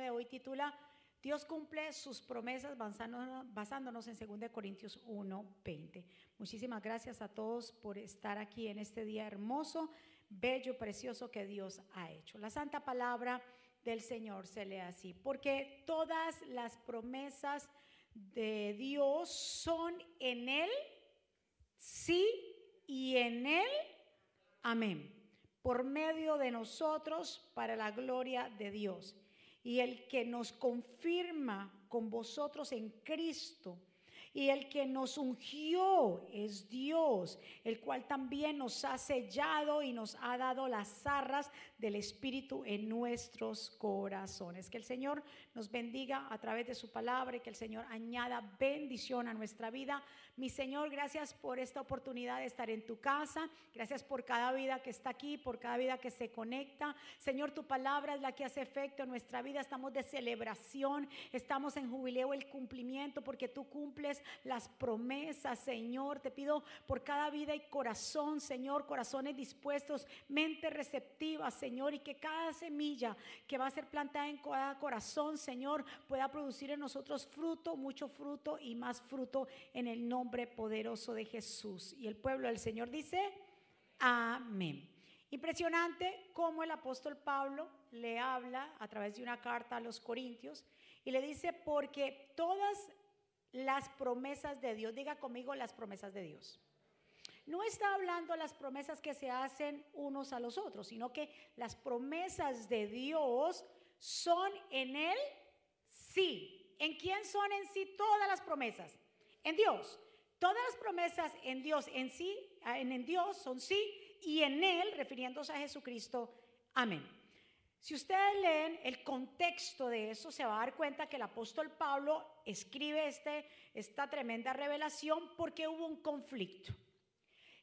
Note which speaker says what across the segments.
Speaker 1: de hoy titula Dios cumple sus promesas basándonos, en 2 Corintios 1, 20. Muchísimas gracias a todos por estar aquí en este día hermoso, bello, precioso que Dios ha hecho. La santa palabra del Señor se lee así, porque todas las promesas de Dios son en Él, sí, y en Él, amén, por medio de nosotros para la gloria de Dios y el que nos confirma con vosotros en Cristo. Y el que nos ungió es Dios, el cual también nos ha sellado y nos ha dado las arras del Espíritu en nuestros corazones. Que el Señor nos bendiga a través de su palabra y que el Señor añada bendición a nuestra vida. Mi Señor, gracias por esta oportunidad de estar en tu casa. Gracias por cada vida que está aquí, por cada vida que se conecta. Señor, tu palabra es la que hace efecto en nuestra vida. Estamos de celebración, estamos en jubileo, el cumplimiento, porque tú cumples las promesas, Señor. Te pido por cada vida y corazón, Señor, corazones dispuestos, mente receptiva, Señor, y que cada semilla que va a ser plantada en cada corazón, Señor, pueda producir en nosotros fruto, mucho fruto y más fruto en el nombre poderoso de Jesús. Y el pueblo del Señor dice, amén. Impresionante cómo el apóstol Pablo le habla a través de una carta a los Corintios y le dice, porque todas las promesas de Dios. Diga conmigo las promesas de Dios. No está hablando las promesas que se hacen unos a los otros, sino que las promesas de Dios son en Él sí. ¿En quién son en sí todas las promesas? En Dios. Todas las promesas en Dios en sí, en, en Dios son sí y en Él, refiriéndose a Jesucristo, amén. Si ustedes leen el contexto de eso, se va a dar cuenta que el apóstol Pablo escribe este, esta tremenda revelación porque hubo un conflicto.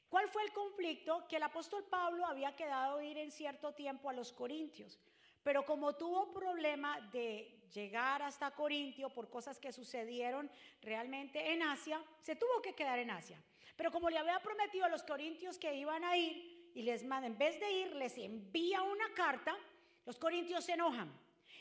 Speaker 1: ¿Cuál fue el conflicto? Que el apóstol Pablo había quedado ir en cierto tiempo a los Corintios, pero como tuvo problema de llegar hasta Corintio por cosas que sucedieron realmente en Asia, se tuvo que quedar en Asia. Pero como le había prometido a los corintios que iban a ir y les manda, en vez de ir, les envía una carta, los corintios se enojan.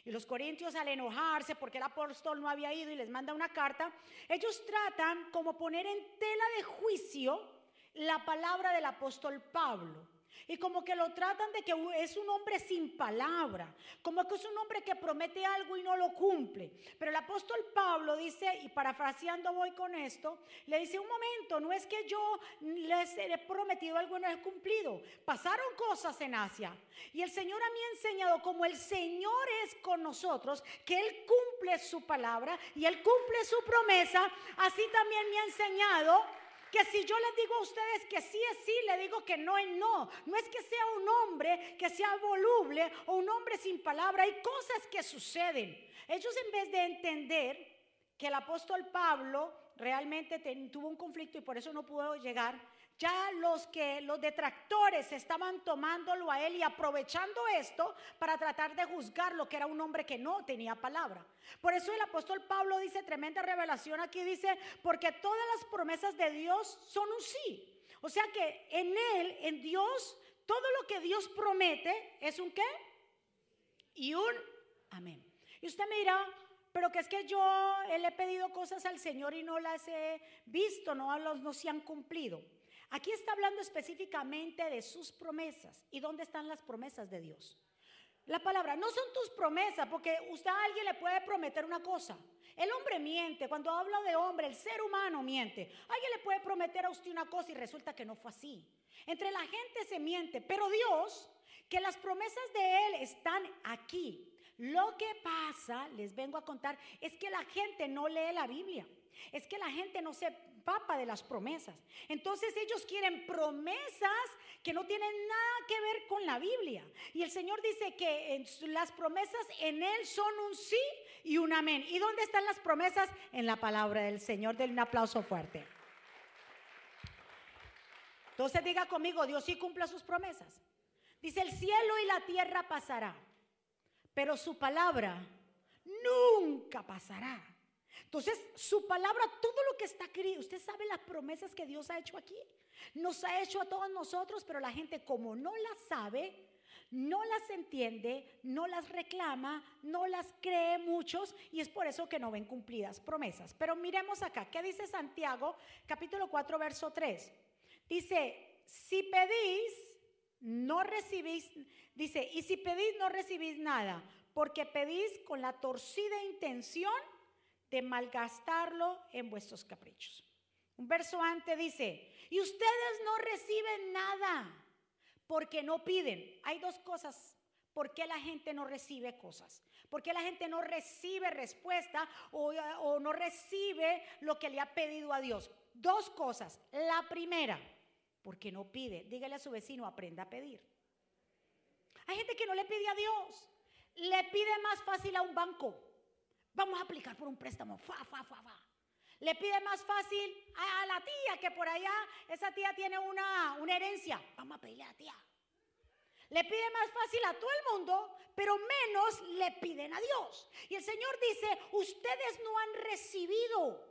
Speaker 1: Y los corintios al enojarse porque el apóstol no había ido y les manda una carta, ellos tratan como poner en tela de juicio la palabra del apóstol Pablo. Y como que lo tratan de que es un hombre sin palabra, como que es un hombre que promete algo y no lo cumple. Pero el apóstol Pablo dice, y parafraseando voy con esto, le dice, un momento, no es que yo les he prometido algo y no he cumplido. Pasaron cosas en Asia. Y el Señor a mí ha enseñado, como el Señor es con nosotros, que Él cumple su palabra y Él cumple su promesa, así también me ha enseñado que si yo les digo a ustedes que sí es sí, le digo que no es no. No es que sea un hombre que sea voluble o un hombre sin palabra. Hay cosas que suceden. Ellos en vez de entender que el apóstol Pablo realmente tuvo un conflicto y por eso no pudo llegar, ya los que los detractores estaban tomándolo a él y aprovechando esto para tratar de juzgar lo que era un hombre que no tenía palabra. Por eso el apóstol Pablo dice tremenda revelación aquí dice, porque todas las promesas de Dios son un sí. O sea que en él, en Dios, todo lo que Dios promete es un qué? Y un amén. Y usted mira, pero que es que yo le he pedido cosas al Señor y no las he visto, no, no se han cumplido. Aquí está hablando específicamente de sus promesas. ¿Y dónde están las promesas de Dios? La palabra, no son tus promesas, porque usted a alguien le puede prometer una cosa. El hombre miente, cuando habla de hombre, el ser humano miente. Alguien le puede prometer a usted una cosa y resulta que no fue así. Entre la gente se miente, pero Dios, que las promesas de Él están aquí. Lo que pasa, les vengo a contar, es que la gente no lee la Biblia. Es que la gente no se papa de las promesas. Entonces ellos quieren promesas que no tienen nada que ver con la Biblia. Y el Señor dice que las promesas en Él son un sí y un amén. ¿Y dónde están las promesas? En la palabra del Señor. Denle un aplauso fuerte. Entonces diga conmigo, Dios sí cumple sus promesas. Dice, el cielo y la tierra pasará, pero su palabra nunca pasará. Entonces, su palabra, todo lo que está usted sabe las promesas que Dios ha hecho aquí. Nos ha hecho a todos nosotros, pero la gente como no la sabe, no las entiende, no las reclama, no las cree muchos y es por eso que no ven cumplidas promesas. Pero miremos acá, ¿qué dice Santiago capítulo 4 verso 3? Dice, si pedís, no recibís, dice, y si pedís no recibís nada, porque pedís con la torcida intención de malgastarlo en vuestros caprichos. Un verso antes dice, y ustedes no reciben nada porque no piden. Hay dos cosas. ¿Por qué la gente no recibe cosas? ¿Por qué la gente no recibe respuesta o, o, no recibe lo que le ha pedido a Dios? Dos cosas. La primera, porque no pide. Dígale a su vecino, aprenda a pedir. Hay gente que no le pide a Dios. Le pide más fácil a un banco. Vamos a aplicar por un préstamo. Fa, fa, fa, fa. Le pide más fácil a, la tía que por allá, esa tía tiene una, una herencia. Vamos a pedirle a la tía. Le pide más fácil a todo el mundo, pero menos le piden a Dios. Y el Señor dice, ustedes no han recibido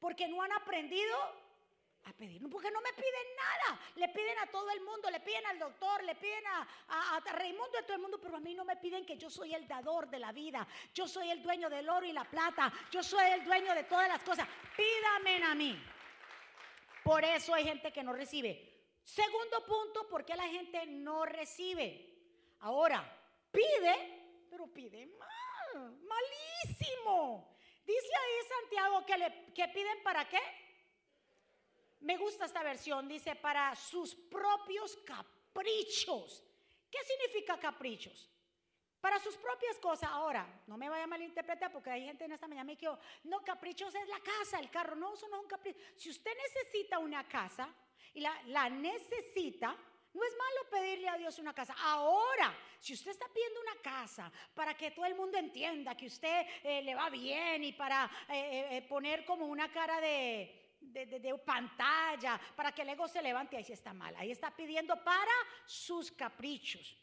Speaker 1: porque no han aprendido a pedir, porque no me piden nada. Le piden a todo el mundo, le piden al doctor, le piden a, a, a, a todo el mundo, pero a mí no me piden que yo soy el dador de la vida. Yo soy el dueño del oro y la plata. Yo soy el dueño de todas las cosas. Pídame a mí. Por eso hay gente que no recibe. Segundo punto, ¿por qué la gente no recibe? Ahora, pide, pero pide mal, malísimo. Dice ahí Santiago que, le, que piden para qué? Me gusta esta versión, dice, para sus propios caprichos. ¿Qué significa caprichos? Para sus propias cosas. Ahora, no me vaya a malinterpretar porque hay gente en esta mañana me dijo, no, caprichos es la casa, el carro. No, eso no es un capricho. Si usted necesita una casa y la, la necesita, no es malo pedirle a Dios una casa. Ahora, si usted está pidiendo una casa para que todo el mundo entienda que usted eh, le va bien y para eh, eh, poner como una cara de, de, pantalla para que el ego se levante, ahí sí está mal. Ahí está pidiendo para sus caprichos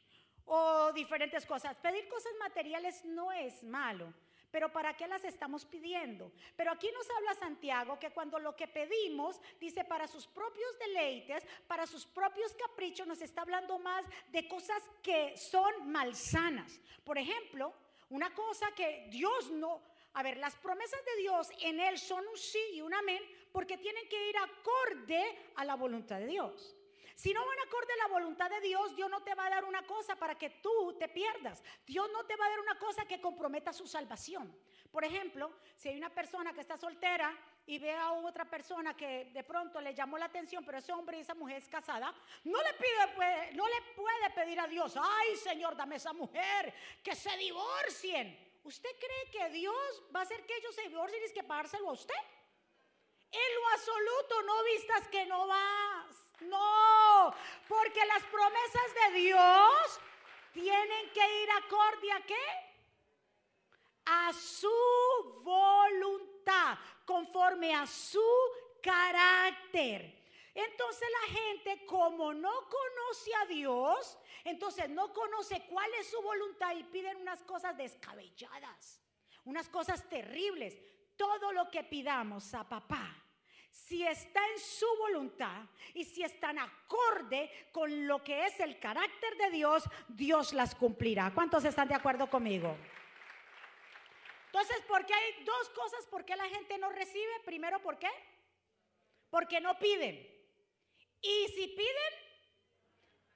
Speaker 1: o diferentes cosas. Pedir cosas materiales no es malo. Pero ¿para qué las estamos pidiendo? Pero aquí nos habla Santiago que cuando lo que pedimos, dice, para sus propios deleites, para sus propios caprichos, nos está hablando más de cosas que son malsanas. Por ejemplo, una cosa que Dios no, a ver, las promesas de Dios en Él son un sí y un amén porque tienen que ir acorde a la voluntad de Dios. Si no van acorde a la voluntad de Dios, Dios no te va a dar una cosa para que tú te pierdas. Dios no te va a dar una cosa que comprometa su salvación. Por ejemplo, si hay una persona que está soltera y ve a otra persona que de pronto le llamó la atención, pero ese hombre y esa mujer es casada, no le pide, pues, no le puede pedir a Dios, ay Señor, dame esa mujer, que se divorcien. ¿Usted cree que Dios va a hacer que ellos se divorcien y es que pagárselo a usted? En lo absoluto, no vistas que no vas. No, porque las promesas de Dios tienen que ir acorde a qué? A su voluntad, conforme a su carácter. Entonces la gente como no conoce a Dios, entonces no conoce cuál es su voluntad y piden unas cosas descabelladas, unas cosas terribles. Todo lo que pidamos a papá, si está en su voluntad y si están acorde con lo que es el carácter de Dios, Dios las cumplirá. ¿Cuántos están de acuerdo conmigo? Entonces, ¿por qué hay dos cosas? ¿Por qué la gente no recibe? Primero, ¿por qué? Porque no piden. Y si piden,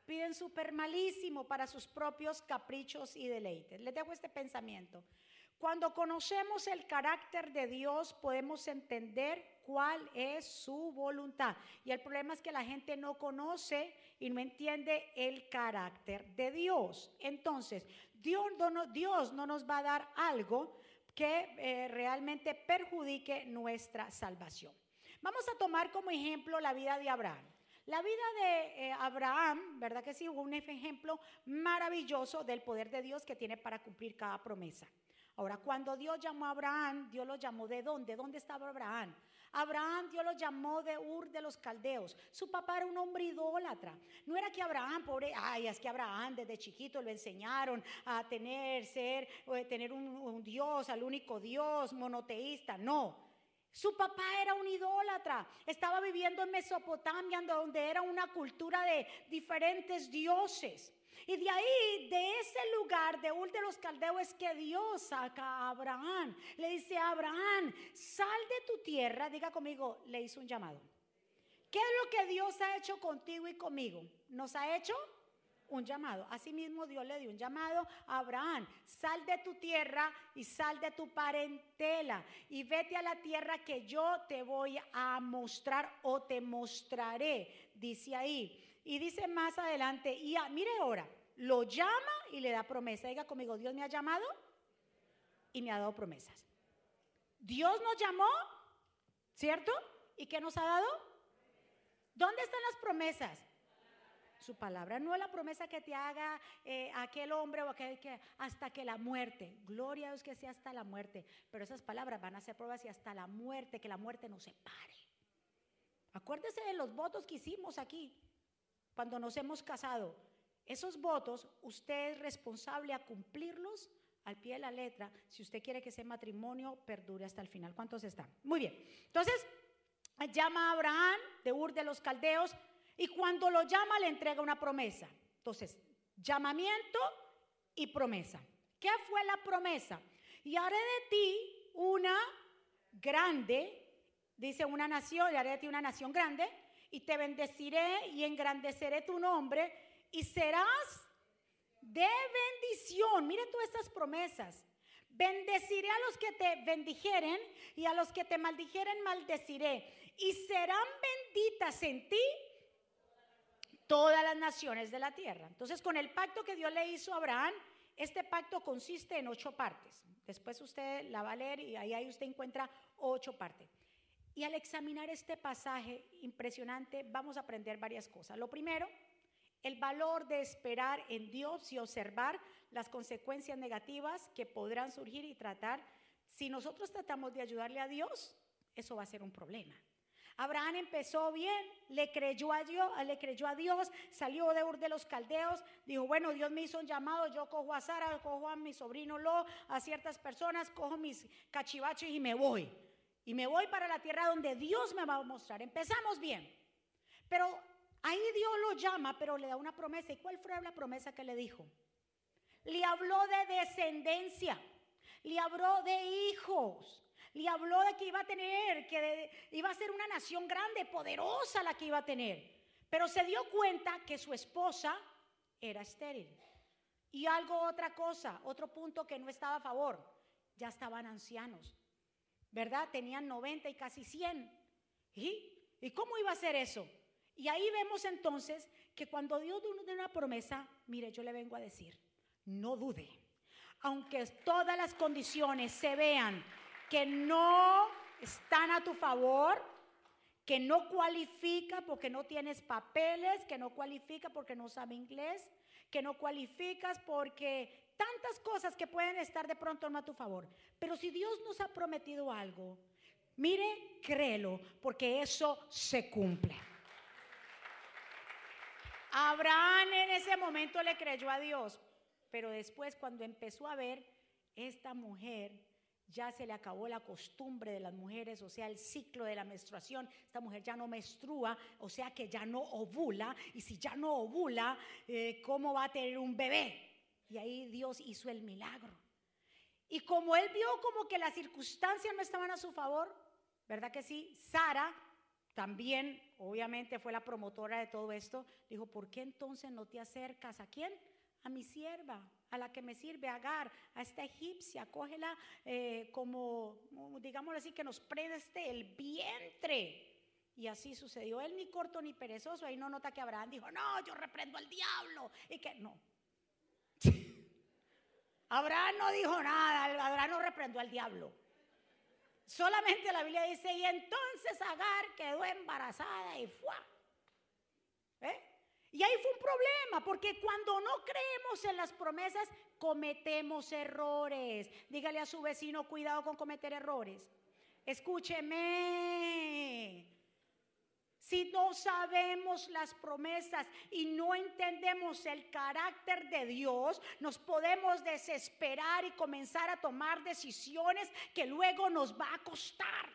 Speaker 1: piden súper malísimo para sus propios caprichos y deleites. Les dejo este pensamiento. Cuando conocemos el carácter de Dios, podemos entender cuál es su voluntad. Y el problema es que la gente no conoce y no entiende el carácter de Dios. Entonces, Dios no, nos va a dar algo que eh, realmente perjudique nuestra salvación. Vamos a tomar como ejemplo la vida de Abraham. La vida de eh, Abraham, ¿verdad que sí? Hubo un ejemplo maravilloso del poder de Dios que tiene para cumplir cada promesa. Ahora, cuando Dios llamó a Abraham, Dios lo llamó de dónde? ¿Dónde estaba Abraham? Abraham Dios lo llamó de Ur de los Caldeos. Su papá era un hombre idólatra. No era que Abraham, pobre, ay, es que Abraham desde chiquito lo enseñaron a tener, ser, tener un, un Dios, al único Dios, monoteísta. No. Su papá era un idólatra, estaba viviendo en Mesopotamia, donde era una cultura de diferentes dioses. Y de ahí, de ese lugar, de Ur de los Caldeos, es que Dios saca a Abraham. Le dice Abraham, sal de tu tierra. Diga conmigo, le hizo un llamado. ¿Qué es lo que Dios ha hecho contigo y conmigo? Nos ha hecho un llamado. Asimismo, Dios le dio un llamado a Abraham. Sal de tu tierra y sal de tu parentela y vete a la tierra que yo te voy a mostrar o te mostraré, dice ahí. Y dice más adelante, y mire ahora, lo llama y le da promesa. Diga conmigo, Dios me ha llamado y me ha dado promesas. Dios nos llamó, ¿cierto? ¿Y qué nos ha dado? ¿Dónde están las promesas? Su palabra no es la promesa que te haga eh, aquel hombre o aquel que hasta que la muerte. Gloria a Dios que sea hasta la muerte. Pero esas palabras van a ser pruebas y hasta la muerte, que la muerte nos separe. Acuérdese de los votos que hicimos aquí cuando nos hemos casado. Esos votos, usted es responsable a cumplirlos al pie de la letra si usted quiere que ese matrimonio perdure hasta el final. ¿Cuántos están? Muy bien. Entonces, llama a Abraham de Ur de los Caldeos y cuando lo llama le entrega una promesa. Entonces, llamamiento y promesa. ¿Qué fue la promesa? Y haré de ti una grande, dice una nación, y haré de ti una nación grande, y te bendeciré y engrandeceré tu nombre y serás de bendición. Mire todas estas promesas. Bendeciré a los que te bendijeren y a los que te maldijeren maldeciré. Y serán benditas en ti todas las naciones de la tierra. Entonces, con el pacto que Dios le hizo a Abraham, este pacto consiste en ocho partes. Después usted la va a leer y ahí usted encuentra ocho partes. Y al examinar este pasaje impresionante, vamos a aprender varias cosas. Lo primero, el valor de esperar en Dios y observar las consecuencias negativas que podrán surgir y tratar. Si nosotros tratamos de ayudarle a Dios, eso va a ser un problema. Abraham empezó bien, le creyó a Dios, le creyó a Dios, salió de Ur de los Caldeos, dijo, bueno, Dios me hizo un llamado, yo cojo a Sara, cojo a mi sobrino Lo, a ciertas personas, cojo mis cachivaches y me voy. Y me voy para la tierra donde Dios me va a mostrar. Empezamos bien. Pero ahí Dios lo llama, pero le da una promesa. ¿Y cuál fue la promesa que le dijo? Le habló de descendencia. Le habló de hijos. Le habló de que iba a tener, que iba a ser una nación grande, poderosa la que iba a tener. Pero se dio cuenta que su esposa era estéril. Y algo, otra cosa, otro punto que no estaba a favor. Ya estaban ancianos. ¿Verdad? Tenían 90 y casi 100. ¿Y? ¿Y cómo iba a ser eso? Y ahí vemos entonces que cuando Dios da una promesa, mire, yo le vengo a decir, no dude. Aunque todas las condiciones se vean que no están a tu favor, que no cualifica porque no tienes papeles, que no cualifica porque no sabe inglés, que no cualificas porque tantas cosas que pueden estar de pronto no a tu favor. Pero si Dios nos ha prometido algo, mire, créelo, porque eso se cumple. Abraham en ese momento le creyó a Dios, pero después cuando empezó a ver, esta mujer ya se le acabó la costumbre de las mujeres, o sea, el ciclo de la menstruación. Esta mujer ya no menstrua, o sea que ya no ovula. Y si ya no ovula, eh, ¿cómo va a tener un bebé? Y ahí Dios hizo el milagro. Y como él vio como que las circunstancias no estaban a su favor, ¿verdad que sí? Sara también, obviamente, fue la promotora de todo esto. Dijo, ¿por qué entonces no te acercas a quién? A mi sierva, a la que me sirve, Agar, a esta egipcia, cógela eh, como, digámoslo así, que nos preste el vientre. Y así sucedió. Él ni corto ni perezoso. Ahí no nota que Abraham dijo, no, yo reprendo al diablo. Y que no, Abraham no dijo nada, Abraham no reprendió al diablo. Solamente la Biblia dice, y entonces Agar quedó embarazada y fue. ¿Eh? Y ahí fue un problema, porque cuando no creemos en las promesas, cometemos errores. Dígale a su vecino, cuidado con cometer errores. Escúcheme. Si no sabemos las promesas y no entendemos el carácter de Dios, nos podemos desesperar y comenzar a tomar decisiones que luego nos va a costar.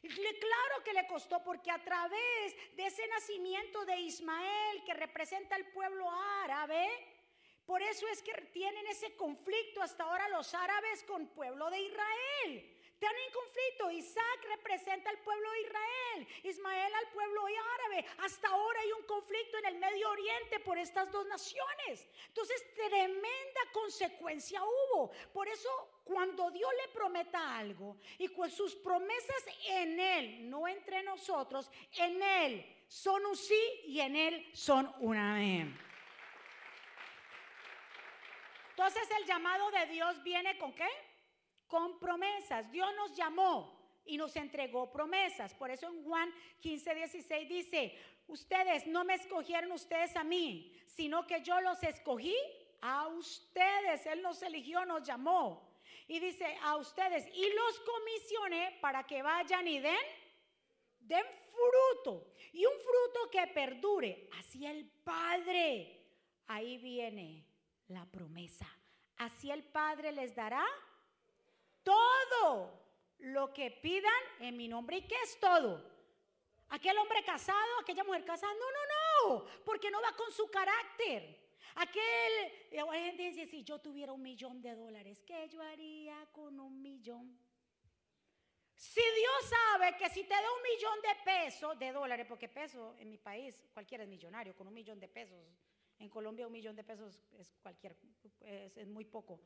Speaker 1: Claro que le costó porque a través de ese nacimiento de Ismael que representa el pueblo árabe, por eso es que tienen ese conflicto hasta ahora los árabes con pueblo de Israel. Están en conflicto. Isaac representa al pueblo de Israel, Ismael al pueblo árabe. Hasta ahora hay un conflicto en el Medio Oriente por estas dos naciones. Entonces, tremenda consecuencia hubo. Por eso, cuando Dios le prometa algo y con sus promesas en Él, no entre nosotros, en Él son un sí y en Él son un amén. Entonces el llamado de Dios viene con qué? Con promesas. Dios nos llamó y nos entregó promesas. Por eso en Juan 15, 16 dice, ustedes no me escogieron ustedes a mí, sino que yo los escogí a ustedes. Él nos eligió, nos llamó. Y dice a ustedes, y los comisioné para que vayan y den, den fruto. Y un fruto que perdure. Así el Padre. Ahí viene la promesa. Así el Padre les dará todo lo que pidan en mi nombre. ¿Y qué es todo? Aquel hombre casado, aquella mujer casada. No, no, no, porque no va con su carácter. Aquel, hay gente dice, si yo tuviera un millón de dólares, ¿qué yo haría con un millón? Si Dios sabe que si te da un millón de pesos, de dólares, porque peso en mi país, cualquiera es millonario, con un millón de pesos en Colombia un millón de pesos es cualquier, es, muy poco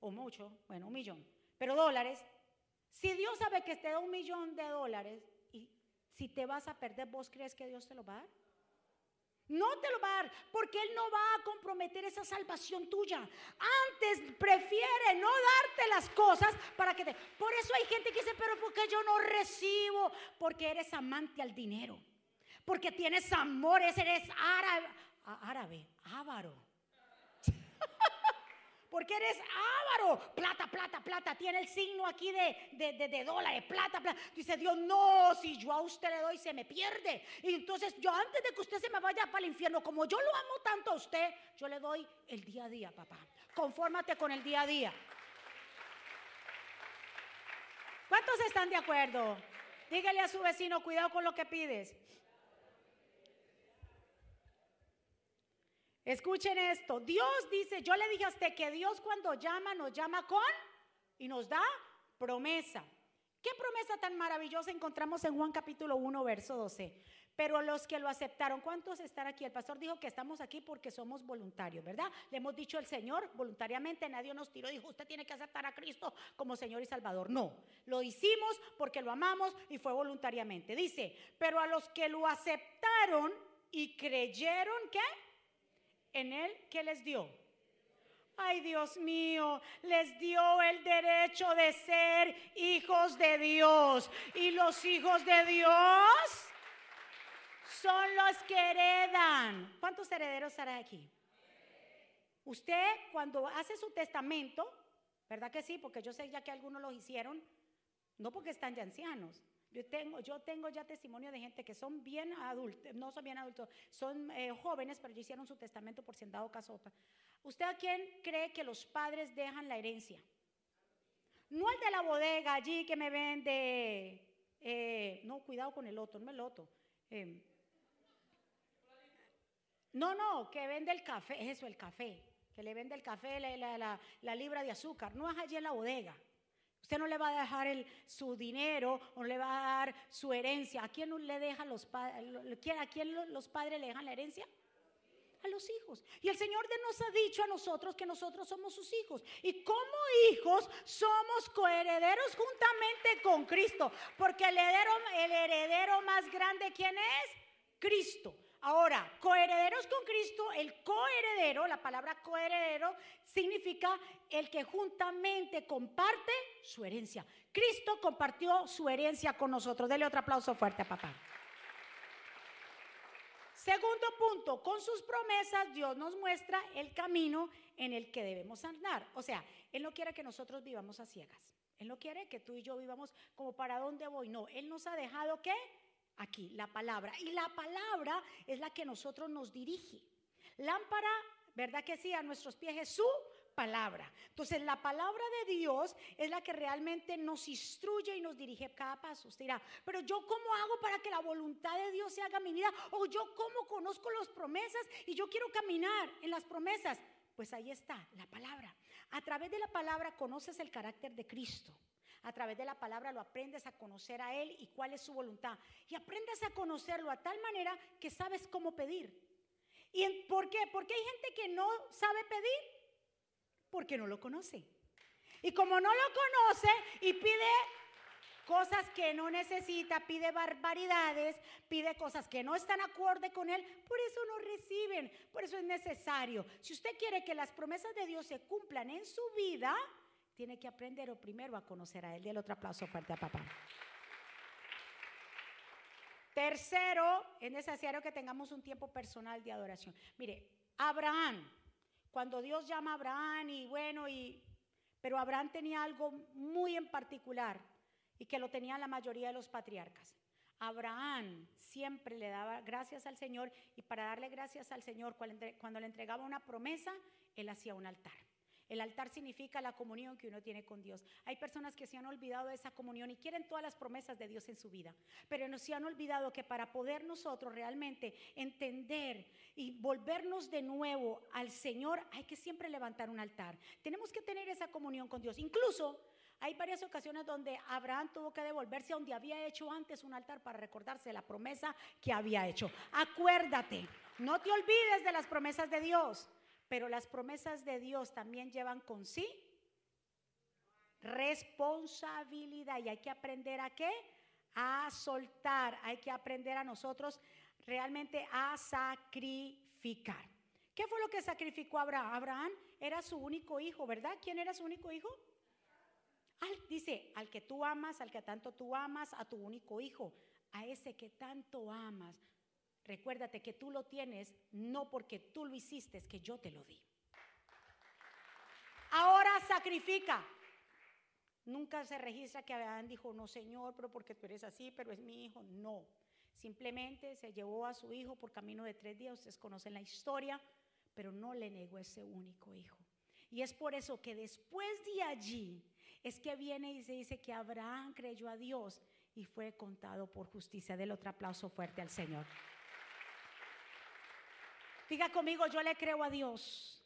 Speaker 1: o mucho, bueno, un millón. Pero dólares, si Dios sabe que te da un millón de dólares y si te vas a perder, ¿vos crees que Dios te lo va a dar? No te lo va a dar porque Él no va a comprometer esa salvación tuya. Antes prefiere no darte las cosas para que te... Por eso hay gente que dice, pero ¿por qué yo no recibo? Porque eres amante al dinero. Porque tienes amores, eres árabe, árabe, ávaro. Porque eres ávaro. Plata, plata, plata. Tiene el signo aquí de, de, de, dólares. Plata, plata. Dice Dios, no, si yo a usted le doy, se me pierde. Y entonces yo antes de que usted se me vaya para el infierno, como yo lo amo tanto a usted, yo le doy el día a día, papá. Confórmate con el día a día. ¿Cuántos están de acuerdo? Dígale a su vecino, cuidado con lo que pides. Escuchen esto. Dios dice, yo le dije a usted que Dios cuando llama nos llama con y nos da promesa. ¿Qué promesa tan maravillosa encontramos en Juan capítulo 1, verso 12? Pero los que lo aceptaron, ¿cuántos están aquí? El pastor dijo que estamos aquí porque somos voluntarios, ¿verdad? Le hemos dicho al Señor voluntariamente, nadie nos tiró y dijo, usted tiene que aceptar a Cristo como Señor y Salvador. No, lo hicimos porque lo amamos y fue voluntariamente. Dice, pero a los que lo aceptaron y creyeron, ¿qué? En él, ¿qué les dio? Ay, Dios mío, les dio el derecho de ser hijos de Dios. Y los hijos de Dios son los que heredan. ¿Cuántos herederos hará aquí? Usted cuando hace su testamento, ¿verdad que sí? Porque yo sé ya que algunos lo hicieron, no porque están ya ancianos, yo tengo, yo tengo ya testimonio de gente que son bien adultos, no son bien adultos, son eh, jóvenes, pero ya hicieron su testamento por si han dado caso. ¿Usted a quién cree que los padres dejan la herencia? No el de la bodega allí que me vende, eh, no, cuidado con el otro, no el otro. Em. no, no, que vende el café, eso, el café, que le vende el café, la la de azúcar, no es allí en la bodega. No le va a dejar el, su dinero o le va a dar su herencia. ¿A quién le dejan los padres? ¿A quién los padres le dejan la herencia? A los hijos. Y el Señor nos ha dicho a nosotros que nosotros somos sus hijos. Y como hijos somos coherederos juntamente con Cristo. Porque el heredero, el heredero más grande, ¿quién es? Cristo. Ahora, coherederos con Cristo, el coheredero, la palabra coheredero significa el que juntamente comparte su herencia. Cristo compartió su herencia con nosotros. Dele otro aplauso fuerte a papá. Segundo punto, con sus promesas Dios nos muestra el camino en el que debemos andar. O sea, Él no quiere que nosotros vivamos a ciegas. Él no quiere que tú y yo vivamos como para dónde voy. No, Él nos ha dejado que aquí, la palabra. Y la palabra es la que nosotros nos dirige. Lámpara, ¿verdad que sí? A nuestros pies es su palabra. Entonces, la palabra de Dios es la que realmente nos instruye y nos dirige cada paso. Usted dirá, pero yo cómo hago para que la voluntad de Dios se haga en mi vida? O yo cómo conozco las promesas y yo quiero caminar en las promesas. Pues ahí está, la palabra. A través de la palabra conoces el carácter de Cristo. A través de la palabra lo aprendes a conocer a Él y cuál es su voluntad. Y aprendes a conocerlo a tal manera que sabes cómo pedir. ¿Y por qué? Porque hay gente que no sabe pedir porque no lo conoce. Y como no lo conoce y pide cosas que no necesita, pide barbaridades, pide cosas que no están acorde con él, por eso no reciben, por eso es necesario. Si usted quiere que las promesas de Dios se cumplan en su vida, tiene que aprender primero a conocer a él. el otro aplauso fuerte a papá. Tercero, es necesario que tengamos un tiempo personal de adoración. Mire, Abraham cuando Dios llama a Abraham y bueno, y, pero Abraham tenía algo muy en particular y que lo tenían la mayoría de los patriarcas. Abraham siempre le daba gracias al Señor y para darle gracias al Señor cuando le entregaba una promesa, él hacía un altar. El altar significa la comunión que uno tiene con Dios. Hay personas que se han olvidado de esa comunión y quieren todas las promesas de Dios en su vida, pero no se han olvidado que para poder nosotros realmente entender y volvernos de nuevo al Señor, hay que siempre levantar un altar. Tenemos que tener esa comunión con Dios. Incluso hay varias ocasiones donde Abraham tuvo que devolverse a donde había hecho antes un altar para recordarse la promesa que había hecho. Acuérdate, no te olvides de las promesas de Dios. Pero las promesas de Dios también llevan con sí responsabilidad y hay que aprender a qué? A soltar, hay que aprender a nosotros realmente a sacrificar. ¿Qué fue lo que sacrificó Abraham? Abraham era su único hijo, ¿verdad? ¿Quién era su único hijo? dice, al que tú amas, al que tanto tú amas, a tu único hijo, a ese que tanto amas. Recuérdate que tú lo tienes no porque tú lo hiciste, que yo te lo di. Ahora sacrifica. Nunca se registra que Abraham dijo, no Señor, pero porque tú eres así, pero es mi hijo. No. Simplemente se llevó a su hijo por camino de tres días. Ustedes conocen la historia, pero no le negó ese único hijo. Y es por eso que después de allí es que viene y se dice que Abraham creyó a Dios y fue contado por justicia. Del otro aplauso fuerte al Señor. Diga conmigo, yo le creo a Dios.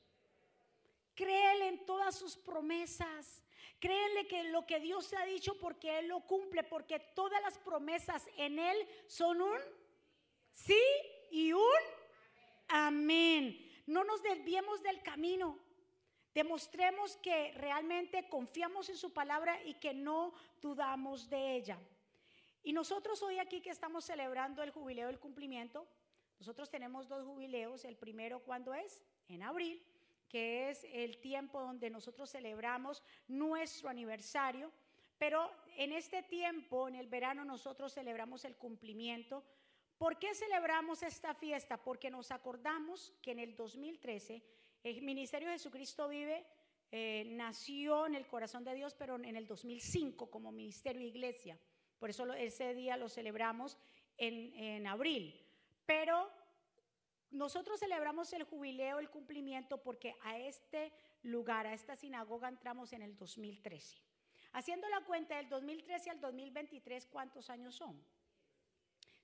Speaker 1: Créele en todas sus promesas. Créele que lo que Dios ha dicho porque Él lo cumple, porque todas las promesas en Él son un sí y un amén. No nos desviemos del camino. Demostremos que realmente confiamos en su palabra y que no dudamos de ella. Y nosotros hoy aquí que estamos celebrando el jubileo del cumplimiento, nosotros tenemos dos jubileos, el primero cuando es en abril, que es el tiempo donde nosotros celebramos nuestro aniversario, pero en este tiempo, en el verano, nosotros celebramos el cumplimiento. ¿Por qué celebramos esta fiesta? Porque nos acordamos que en el 2013 el Ministerio de Jesucristo Vive eh, nació en el corazón de Dios, pero en el 2005 como ministerio de iglesia. Por eso ese día lo celebramos en, en abril. Pero nosotros celebramos el jubileo, el cumplimiento, porque a este lugar, a esta sinagoga entramos en el 2013. Haciendo la cuenta del 2013 al 2023, ¿cuántos años son?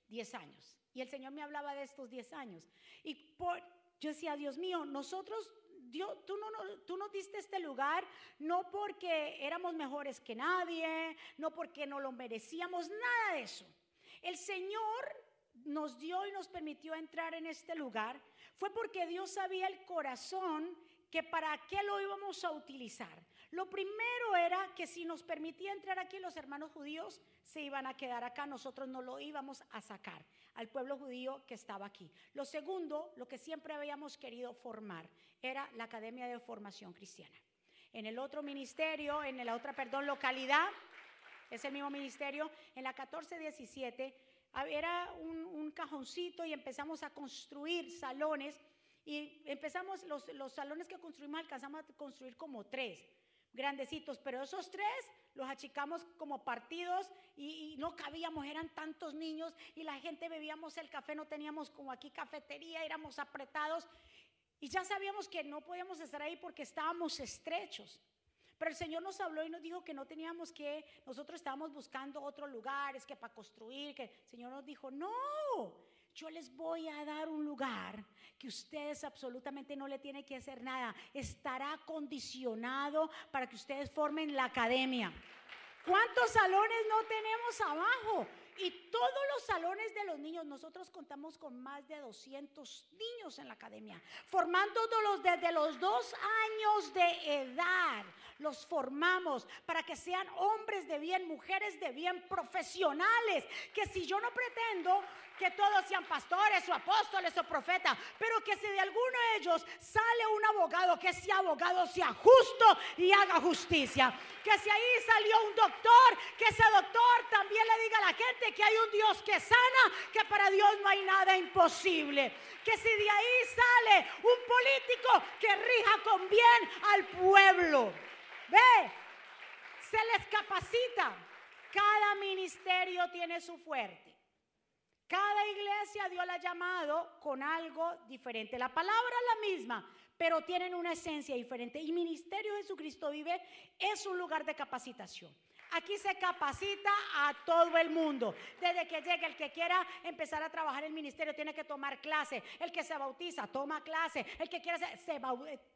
Speaker 1: Diez años. Y el Señor me hablaba de estos diez años. Y por, yo decía, Dios mío, nosotros, Dios, tú, no, tú nos diste este lugar no porque éramos mejores que nadie, no porque no lo merecíamos, nada de eso. El Señor nos dio y nos permitió entrar en este lugar fue porque Dios sabía el corazón que para qué lo íbamos a utilizar. Lo primero era que si nos permitía entrar aquí los hermanos judíos se iban a quedar acá, nosotros no lo íbamos a sacar al pueblo judío que estaba aquí. Lo segundo, lo que siempre habíamos querido formar, era la Academia de Formación Cristiana. En el otro ministerio, en la otra, perdón, localidad, es el mismo ministerio, en la 1417 era un, cajoncito y empezamos a construir salones y empezamos, los, los salones que construimos alcanzamos a construir como tres grandecitos, pero esos tres los achicamos como partidos y, y, no cabíamos, eran tantos niños y la gente bebíamos el café, no teníamos como aquí cafetería, éramos apretados Y ya sabíamos que no podíamos estar ahí porque estábamos estrechos. Pero el Señor nos habló y nos dijo que no teníamos que, nosotros estábamos buscando otros lugares que para construir, que el Señor nos dijo, no, yo les voy a dar un lugar que ustedes absolutamente no le tienen que hacer nada. Estará condicionado para que ustedes formen la academia. ¿Cuántos salones no tenemos abajo? Y todos los salones de los niños, nosotros contamos con más de 200 niños en la academia, formándolos desde los dos años de edad. Los formamos para que sean hombres de bien, mujeres de bien, profesionales. Que si yo no pretendo que todos sean pastores o apóstoles o profetas, pero que si de alguno de ellos sale un abogado, que ese abogado sea justo y haga justicia. Que si ahí salió un doctor, que ese doctor también le diga a la gente que hay un Dios que sana, que para Dios no hay nada imposible. Que si de ahí sale un político que rija con bien al pueblo. Ve, se les capacita. Cada ministerio tiene su fuerte. Cada iglesia Dios la ha llamado con algo diferente. La palabra es la misma, pero tienen una esencia diferente. Y Ministerio Jesucristo Vive es un lugar de capacitación. Aquí se capacita a todo el mundo. Desde que llegue el que quiera empezar a trabajar en el ministerio tiene que tomar clase. El que se bautiza toma clase. El que quiera se, se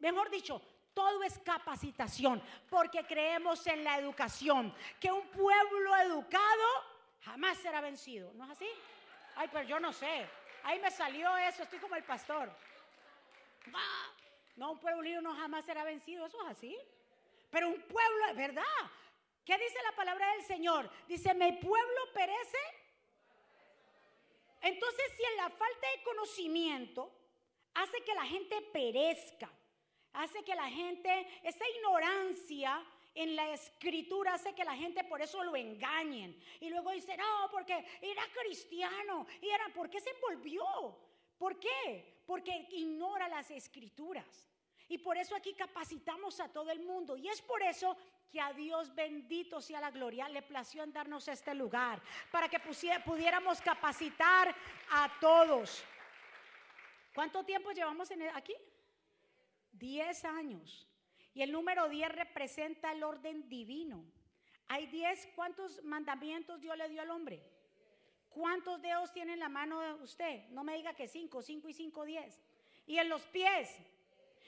Speaker 1: mejor dicho, todo es capacitación, porque creemos en la educación, que un pueblo educado jamás será vencido. ¿No es así? Ay, pero yo no sé. Ahí me salió eso, estoy como el pastor. Ah, no, un pueblo no jamás será vencido, eso es así. Pero un pueblo, ¿verdad? ¿Qué dice la palabra del Señor? Dice, mi pueblo perece. Entonces, si en la falta de conocimiento hace que la gente perezca, hace que la gente, esa ignorancia en la escritura hace que la gente por eso lo engañen. Y luego dice, no, porque era cristiano. Y era, ¿por qué se envolvió? ¿Por qué? Porque ignora las escrituras. Y por eso aquí capacitamos a todo el mundo. Y es por eso que a Dios bendito sea la gloria, le plació en darnos este lugar, para que pudiéramos capacitar a todos. ¿Cuánto tiempo llevamos en aquí? Diez años. Y el número 10 representa el orden divino. Hay 10, ¿cuántos mandamientos Dios le dio al hombre? ¿Cuántos dedos tiene en la mano de usted? No me diga que 5, 5 y 5, 10. Y en los pies.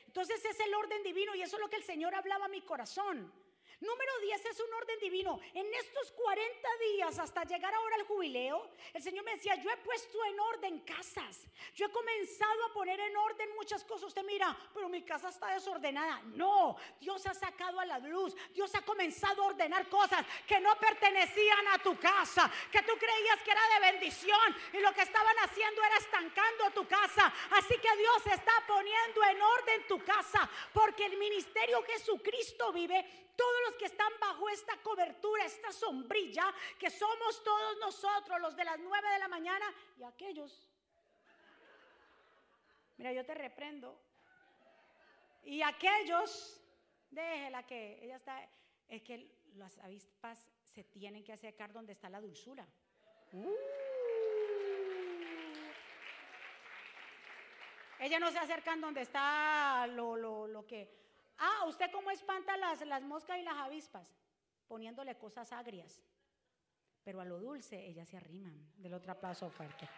Speaker 1: Entonces es el orden divino y eso es lo que el Señor hablaba a mi corazón. Número 10 es un orden divino. En estos 40 días hasta llegar ahora al jubileo, el Señor me decía, yo he puesto en orden casas. Yo he comenzado a poner en orden muchas cosas. Usted mira, pero mi casa está desordenada. No, Dios ha sacado a la luz. Dios ha comenzado a ordenar cosas que no pertenecían a tu casa, que tú creías que era de bendición y lo que estaban haciendo era estancando tu casa. Así que Dios está poniendo en orden tu casa porque el ministerio Jesucristo vive todos los que están bajo esta cobertura, esta sombrilla, que somos todos nosotros, los de las nueve de la mañana y aquellos. Mira, yo te reprendo. Y aquellos, déjela que ella está, es que las avispas se tienen que acercar donde está la dulzura. Uh. Ellas no se acercan donde está lo, lo, lo que Ah, ¿usted cómo espanta las, las moscas y las avispas? Poniéndole cosas agrias. Pero a lo dulce ellas se arriman. Del otro aplauso fuerte.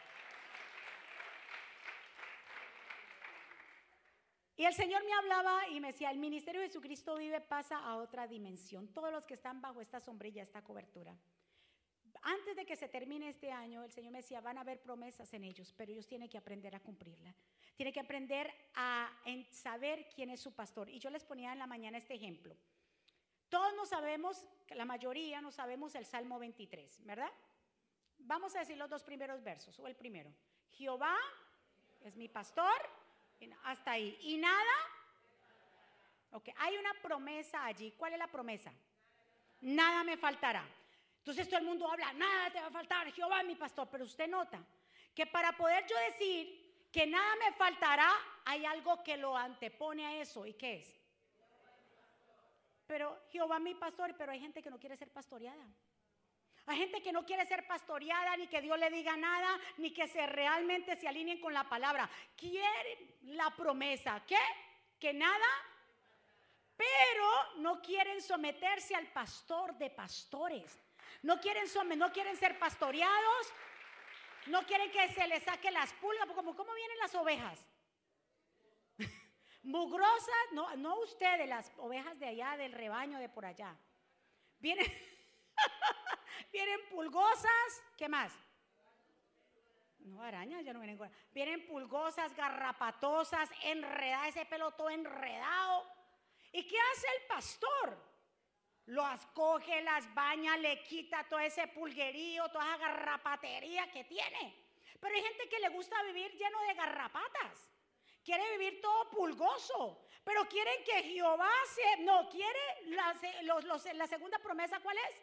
Speaker 1: Y el Señor me hablaba y me decía, el ministerio de Jesucristo vive pasa a otra dimensión. Todos los que están bajo esta sombrilla, esta cobertura. Antes de que se termine este año, el Señor me decía, van a haber promesas en ellos, pero ellos tienen que aprender a cumplirla. Tiene que aprender a saber quién es su pastor. Y yo les ponía en la mañana este ejemplo. Todos no sabemos, la mayoría no sabemos el Salmo 23, ¿verdad? Vamos a decir los dos primeros versos, o el primero. Jehová es mi pastor, hasta ahí. ¿Y nada? Ok, hay una promesa allí. ¿Cuál es la promesa? Nada me faltará. Entonces todo el mundo habla, nada te va a faltar, Jehová es mi pastor. Pero usted nota que para poder yo decir que nada me faltará, hay algo que lo antepone a eso. ¿Y qué es? Pero Jehová mi pastor, pero hay gente que no quiere ser pastoreada. Hay gente que no quiere ser pastoreada, ni que Dios le diga nada, ni que se realmente se alineen con la palabra. Quieren la promesa. ¿Qué? Que nada. Pero no quieren someterse al pastor de pastores. No quieren, no quieren ser pastoreados. No quieren que se les saque las pulgas. Como, ¿Cómo vienen las ovejas? Mugrosas, no, no ustedes, las ovejas de allá, del rebaño de por allá. Vienen, vienen pulgosas, ¿qué más? No, arañas ya no vienen. Vienen pulgosas, garrapatosas, enredadas, ese pelo todo enredado. ¿Y qué hace el pastor? Los coge, las baña, le quita todo ese pulguerío, toda esa garrapatería que tiene. Pero hay gente que le gusta vivir lleno de garrapatas quiere vivir todo pulgoso, pero quieren que Jehová se, no, quiere la, la segunda promesa, ¿cuál es?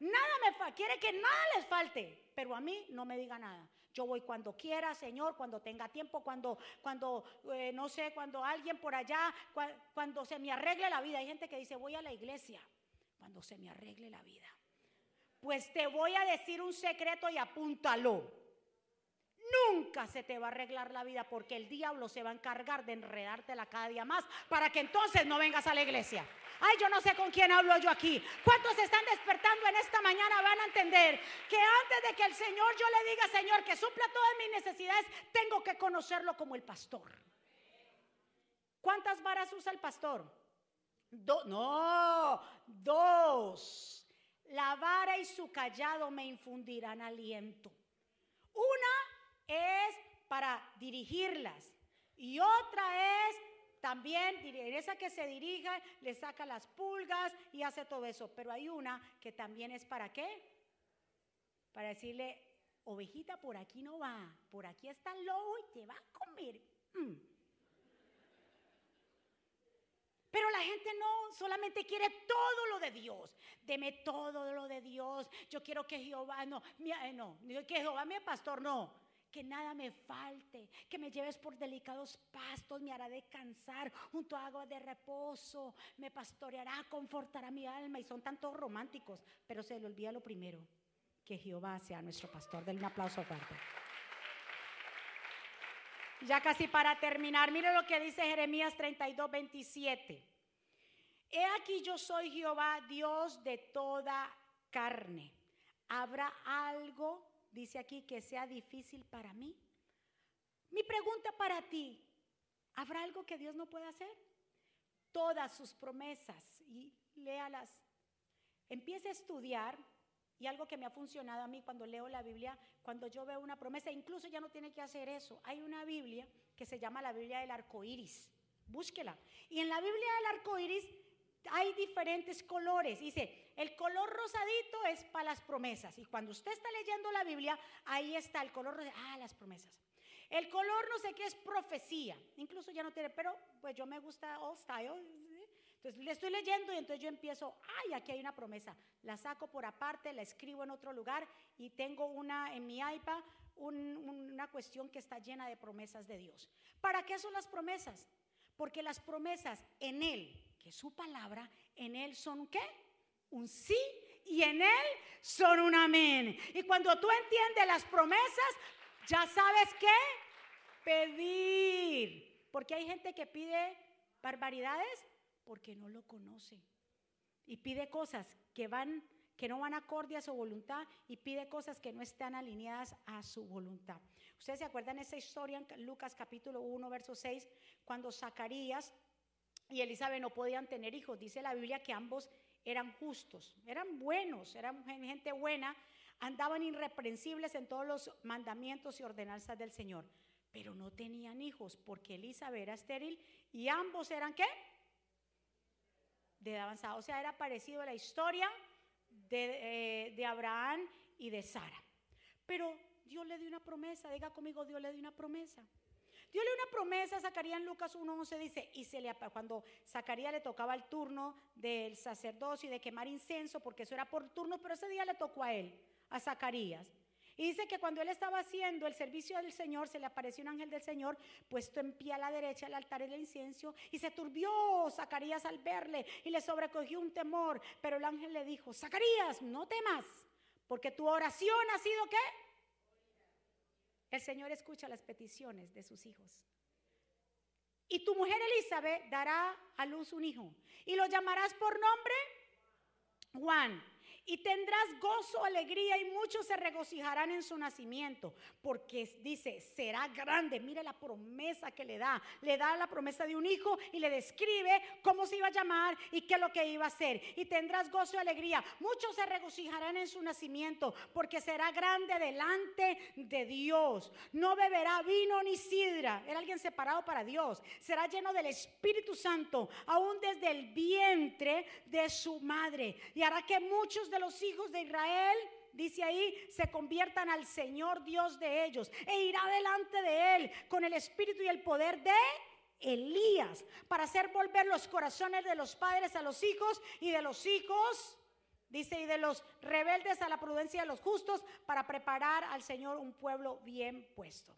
Speaker 1: Nada me falta, quiere que nada les falte, pero a mí no me diga nada. Yo voy cuando quiera, Señor, cuando tenga tiempo, cuando, cuando eh, no sé, cuando alguien por allá, cuando se me arregle la vida. Hay gente que dice, voy a la iglesia, cuando se me arregle la vida. Pues te voy a decir un secreto y apúntalo. Nunca se te va a arreglar la vida porque el diablo se va a encargar de enredártela cada día más para que entonces no vengas a la iglesia. Ay, yo no sé con quién hablo yo aquí. ¿Cuántos están despertando en esta mañana? Van a entender que antes de que el Señor yo le diga, Señor, que supla todas mis necesidades, tengo que conocerlo como el pastor. ¿Cuántas varas usa el pastor? no, dos. La vara y su callado me infundirán aliento. Una es para dirigirlas y otra es también esa que se dirija, le saca las pulgas y hace todo eso. Pero hay una que también es para qué? Para decirle, ovejita, por aquí no va, por aquí está el lobo y te va a comer. Mm. Pero la gente no, solamente quiere todo lo de Dios. Deme todo lo de Dios. Yo quiero que Jehová, no, eh, no, que Jehová mi pastor, no que nada me falte, que me lleves por delicados pastos, me hará descansar junto a agua de reposo, me pastoreará, confortará mi alma. Y son tantos románticos, pero se le olvida lo primero, que Jehová sea nuestro pastor. Denle un aplauso fuerte. Ya casi para terminar, mire lo que dice Jeremías 32, 27. He aquí yo soy Jehová, Dios de toda carne. ¿Habrá algo dice aquí que sea difícil para mí. Mi pregunta para ti, ¿habrá algo que Dios no pueda hacer? Todas sus promesas y léalas. Empiece a estudiar y algo que me ha funcionado a mí cuando leo la Biblia, cuando yo veo una promesa, incluso ya no tiene que hacer eso. Hay una Biblia que se llama la Biblia del arco iris. Búsquela. Y en la Biblia del arco iris hay diferentes colores. Dice, el color rosadito es para las promesas. Y cuando usted está leyendo la Biblia, ahí está el color de, ah, las promesas. El color no sé qué es profecía. Incluso ya no tiene, pero pues yo me gusta all style. Entonces le estoy leyendo y entonces yo empiezo, ay, aquí hay una promesa. La saco por aparte, la escribo en otro lugar y tengo una en mi iPad, una cuestión que está llena de promesas de Dios. ¿Para qué son las promesas? Porque las promesas en Él que su palabra en Él son qué? Un sí y en Él son un amén. Y cuando tú entiendes las promesas, ya sabes qué? Pedir. Porque hay gente que pide barbaridades porque no lo conoce. Y pide cosas que van que no van acorde a su voluntad y pide cosas que no están alineadas a su voluntad. Ustedes se acuerdan esa historia en Lucas capítulo 1, verso 6, cuando Zacarías y Elizabeth no podían tener hijos. Dice la Biblia que ambos eran justos, eran buenos, eran gente buena, andaban irreprensibles en todos los mandamientos y ordenanzas del Señor, pero no tenían hijos porque Elizabeth era estéril y ambos eran qué? De avanzada. O sea, era parecido a la historia de, eh, de Abraham y de Sara. Pero Dios le dio una promesa, diga conmigo, Dios le dio una promesa. Dios le una promesa a Zacarías en Lucas 1.11 dice, y se le, cuando Zacarías le tocaba el turno del sacerdocio y de quemar incenso, porque eso era por turno, pero ese día le tocó a él, a Zacarías. Y dice que cuando él estaba haciendo el servicio del Señor, se le apareció un ángel del Señor puesto en pie a la derecha del altar del incienso y se turbió Zacarías al verle y le sobrecogió un temor. Pero el ángel le dijo, Zacarías, no temas, porque tu oración ha sido qué? El Señor escucha las peticiones de sus hijos. Y tu mujer Elizabeth dará a luz un hijo y lo llamarás por nombre Juan y tendrás gozo, alegría y muchos se regocijarán en su nacimiento, porque dice, será grande. Mire la promesa que le da. Le da la promesa de un hijo y le describe cómo se iba a llamar y qué es lo que iba a hacer. Y tendrás gozo y alegría. Muchos se regocijarán en su nacimiento, porque será grande delante de Dios. No beberá vino ni sidra. Era alguien separado para Dios. Será lleno del Espíritu Santo, aún desde el vientre de su madre. Y hará que muchos de los hijos de Israel, dice ahí, se conviertan al Señor Dios de ellos e irá delante de él con el espíritu y el poder de Elías para hacer volver los corazones de los padres a los hijos y de los hijos, dice, y de los rebeldes a la prudencia de los justos para preparar al Señor un pueblo bien puesto.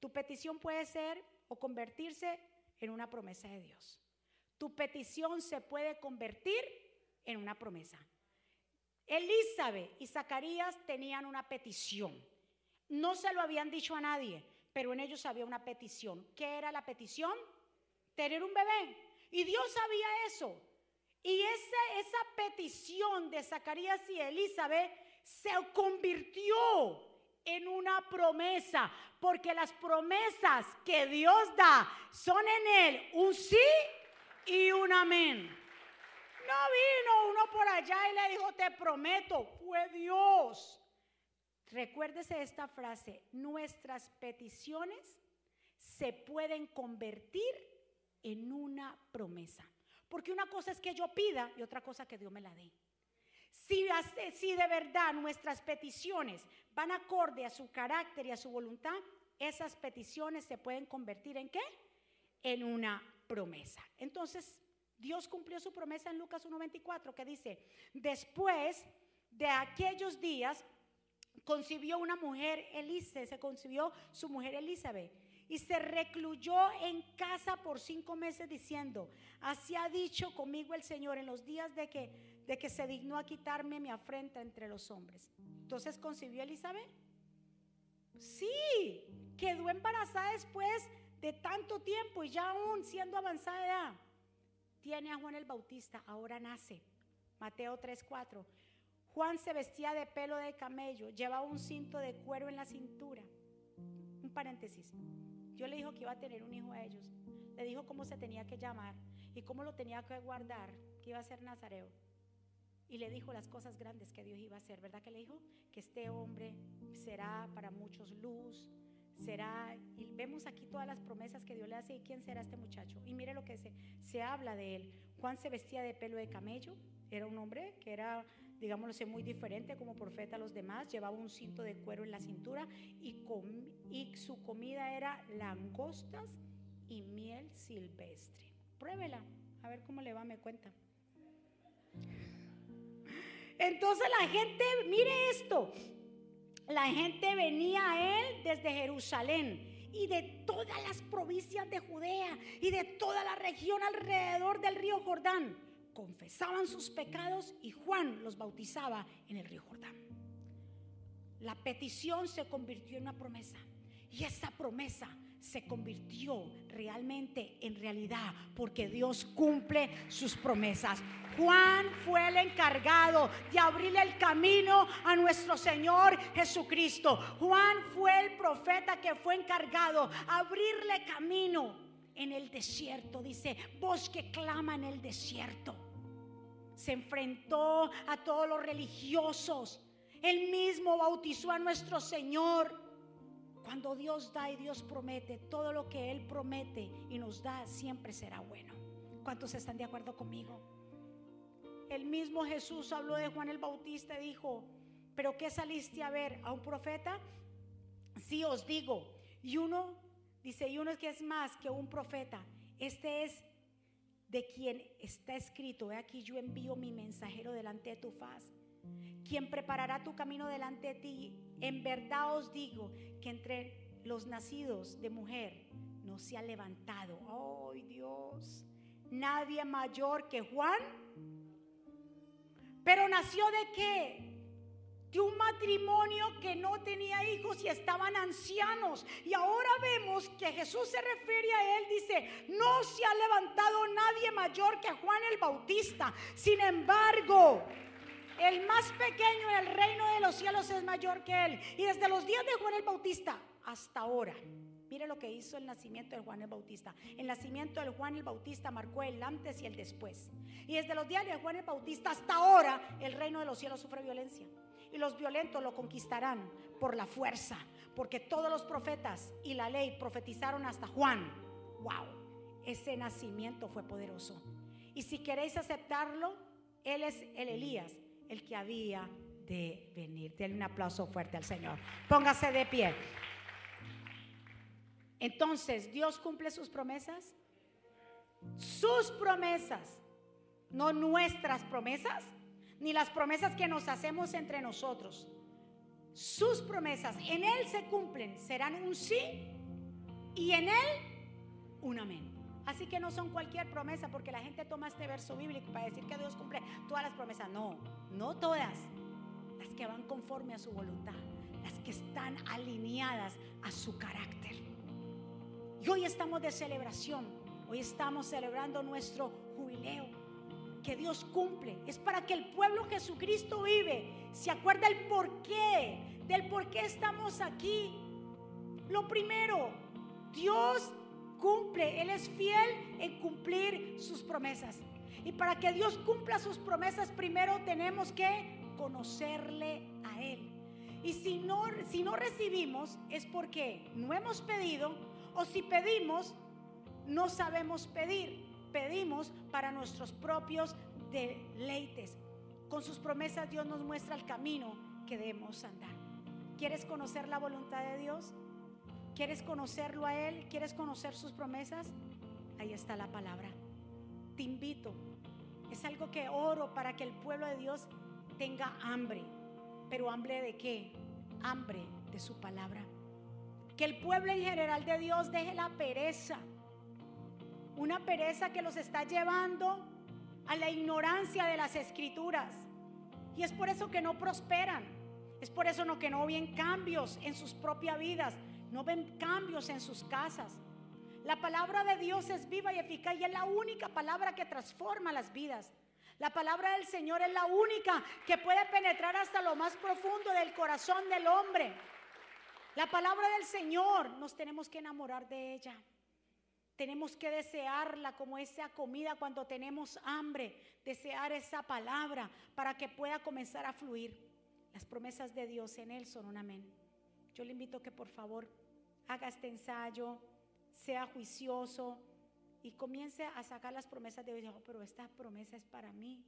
Speaker 1: Tu petición puede ser o convertirse en una promesa de Dios. Tu petición se puede convertir en una promesa. Elizabeth y Zacarías tenían una petición. No se lo habían dicho a nadie, pero en ellos había una petición. ¿Qué era la petición? Tener un bebé. Y Dios sabía eso. Y esa, petición de Zacarías y Elizabeth se convirtió en una promesa, porque las promesas que Dios da son en Él un sí y un amén. No vino uno por allá y le dijo, te prometo, fue Dios. Recuérdese esta frase, nuestras peticiones se pueden convertir en una promesa. Porque una cosa es que yo pida y otra cosa que Dios me la dé. Si, si de verdad nuestras peticiones van acorde a su carácter y a su voluntad, esas peticiones se pueden convertir en qué? En una promesa. Entonces, Dios cumplió su promesa en Lucas 1.24 que dice, después de aquellos días concibió una mujer, Elise, se concibió su mujer Elizabeth y se recluyó en casa por cinco meses diciendo, así ha dicho conmigo el Señor en los días de que, de que se dignó a quitarme mi afrenta entre los hombres. Entonces concibió Elizabeth. Sí, quedó embarazada después de tanto tiempo y ya aún siendo avanzada edad tiene a Juan el Bautista, ahora nace. Mateo 3:4. Juan se vestía de pelo de camello, llevaba un cinto de cuero en la cintura. Un paréntesis. Dios le dijo que iba a tener un hijo a ellos. Le dijo cómo se tenía que llamar y cómo lo tenía que guardar, que iba a ser Nazareo. Y le dijo las cosas grandes que Dios iba a hacer, ¿verdad que le dijo? Que este hombre será para muchos luz, será, y vemos aquí todas las promesas que Dios le hace, ¿y quién será este muchacho? Y mire lo que se, se habla de él. Juan se vestía de pelo de camello, era un hombre que era, digámoslo muy diferente como profeta a los demás, llevaba un cinto de cuero en la cintura y, y su comida era langostas y miel silvestre. Pruébela, a ver cómo le va, me cuenta. Entonces la gente, mire esto, la gente venía a él desde Jerusalén y de todas las provincias de Judea y de toda la región alrededor del río Jordán. Confesaban sus pecados y Juan los bautizaba en el río Jordán. La petición se convirtió en una promesa y esa promesa se convirtió realmente en realidad porque Dios cumple sus promesas. Juan fue el encargado de abrirle el camino a nuestro Señor Jesucristo. Juan fue el profeta que fue encargado abrirle camino en el desierto. Dice, voz que clama en el desierto. Se enfrentó a todos los religiosos. Él mismo bautizó a nuestro Señor. Cuando Dios da y Dios promete, todo lo que Él promete y nos da siempre será bueno. ¿Cuántos están de acuerdo conmigo? El mismo Jesús habló de Juan el Bautista y dijo, ¿pero qué saliste a ver? ¿A un profeta? Sí os digo. Y uno, dice, y uno es que es más que un profeta. Este es de quien está escrito, he aquí yo envío mi mensajero delante de tu faz quien preparará tu camino delante de ti. En verdad os digo que entre los nacidos de mujer no se ha levantado. ¡Ay Dios! Nadie mayor que Juan. Pero nació de qué? de un matrimonio que no tenía hijos y estaban ancianos. Y ahora vemos que Jesús se refiere a él, dice, no se ha levantado nadie mayor que Juan el Bautista. Sin embargo, el más pequeño en el reino de los cielos es mayor que él. Y desde los días de Juan el Bautista hasta ahora. Mire lo que hizo el nacimiento de Juan el Bautista. El nacimiento de Juan el Bautista marcó el antes y el después. Y desde los días de Juan el Bautista hasta ahora, el reino de los cielos sufre violencia y los violentos lo conquistarán por la fuerza, porque todos los profetas y la ley profetizaron hasta Juan. Wow, ese nacimiento fue poderoso. Y si queréis aceptarlo, él es el Elías, el que había de venir. Denle un aplauso fuerte al Señor. Póngase de pie. Entonces, ¿Dios cumple sus promesas? Sus promesas, no nuestras promesas ni las promesas que nos hacemos entre nosotros. Sus promesas en Él se cumplen, serán un sí y en Él un amén. Así que no son cualquier promesa porque la gente toma este verso bíblico para decir que Dios cumple todas las promesas. No, no todas. Las que van conforme a su voluntad, las que están alineadas a su carácter. Y hoy estamos de celebración. Hoy estamos celebrando nuestro jubileo que Dios cumple. Es para que el pueblo Jesucristo vive. Se acuerda el porqué, del por qué estamos aquí. Lo primero, Dios cumple. Él es fiel en cumplir sus promesas. Y para que Dios cumpla sus promesas, primero tenemos que conocerle a Él. Y si no, si no recibimos es porque no hemos pedido o si pedimos, no sabemos pedir pedimos para nuestros propios deleites. Con sus promesas Dios nos muestra el camino que debemos andar. ¿Quieres conocer la voluntad de Dios? ¿Quieres conocerlo a Él? ¿Quieres conocer sus promesas? Ahí está la palabra. Te invito. Es algo que oro para que el pueblo de Dios tenga hambre. Pero hambre de qué? Hambre de su palabra. Que el pueblo en general de Dios deje la pereza una pereza que los está llevando a la ignorancia de las escrituras. Y es por eso que no prosperan. Es por eso que no ven cambios en sus propias vidas. No ven cambios en sus casas. La palabra de Dios es viva y eficaz y es la única palabra que transforma las vidas. La palabra del Señor es la única que puede penetrar hasta lo más profundo del corazón del hombre. La palabra del Señor nos tenemos que enamorar de ella. Tenemos que desearla como esa comida cuando tenemos hambre, desear esa palabra para que pueda comenzar a fluir. Las promesas de Dios en Él son un amén. Yo le invito que por favor haga este ensayo, sea juicioso y comience a sacar las promesas de Dios. Oh, pero esta promesa es para mí.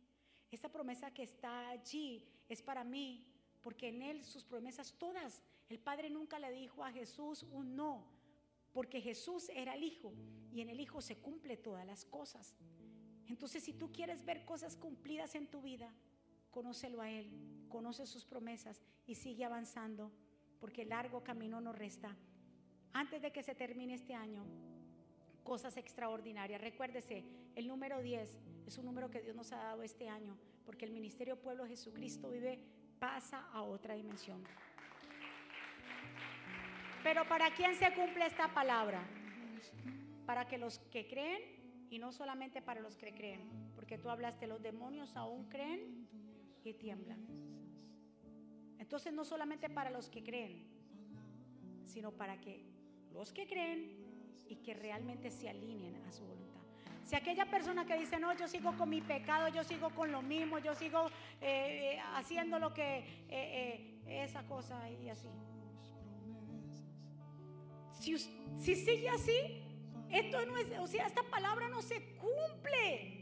Speaker 1: Esta promesa que está allí es para mí, porque en Él sus promesas todas, el Padre nunca le dijo a Jesús un no porque Jesús era el Hijo y en el Hijo se cumple todas las cosas. Entonces, si tú quieres ver cosas cumplidas en tu vida, conócelo a Él, conoce sus promesas y sigue avanzando, porque largo camino nos resta. Antes de que se termine este año, cosas extraordinarias. Recuérdese, el número 10 es un número que Dios nos ha dado este año, porque el Ministerio Pueblo Jesucristo vive, pasa a otra dimensión. Pero ¿para quién se cumple esta palabra? Para que los que creen y no solamente para los que creen, porque tú hablaste, los demonios aún creen y tiemblan. Entonces no solamente para los que creen, sino para que los que creen y que realmente se alineen a su voluntad. Si aquella persona que dice, no, yo sigo con mi pecado, yo sigo con lo mismo, yo sigo eh, eh, haciendo lo que eh, esa cosa y así, si, sigue así, esto no es, o sea, esta palabra no se cumple.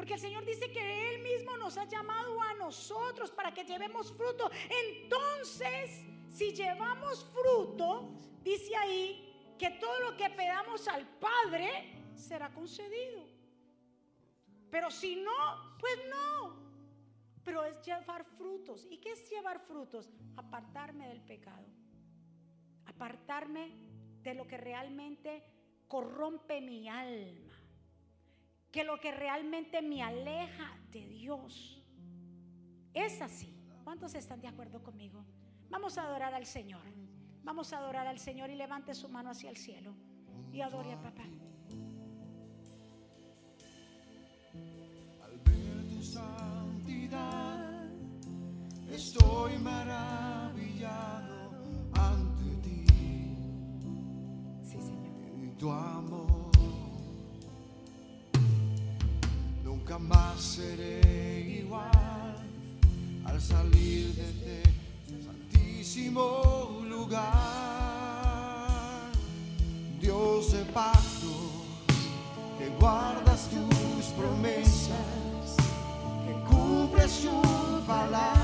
Speaker 1: Porque el Señor dice que Él mismo nos ha llamado a nosotros para que llevemos fruto. Entonces, si llevamos fruto, dice ahí que todo lo que pedamos al Padre será concedido. Pero si no, pues no. Pero es llevar frutos. ¿Y qué es llevar frutos? Apartarme del pecado. Apartarme de lo que realmente corrompe mi alma. Que lo que realmente me aleja de Dios. Es así. ¿Cuántos están de acuerdo conmigo? Vamos a adorar al Señor. Vamos a adorar al Señor y levante su mano hacia el cielo. Y adore a papá.
Speaker 2: Al ver tu santidad, estoy maravillado ante ti
Speaker 1: Sí, Señor.
Speaker 2: y tu amor. Seré igual al salir de este santísimo lugar. Dios de pacto, que guardas tus promesas, que cumples tu palabra,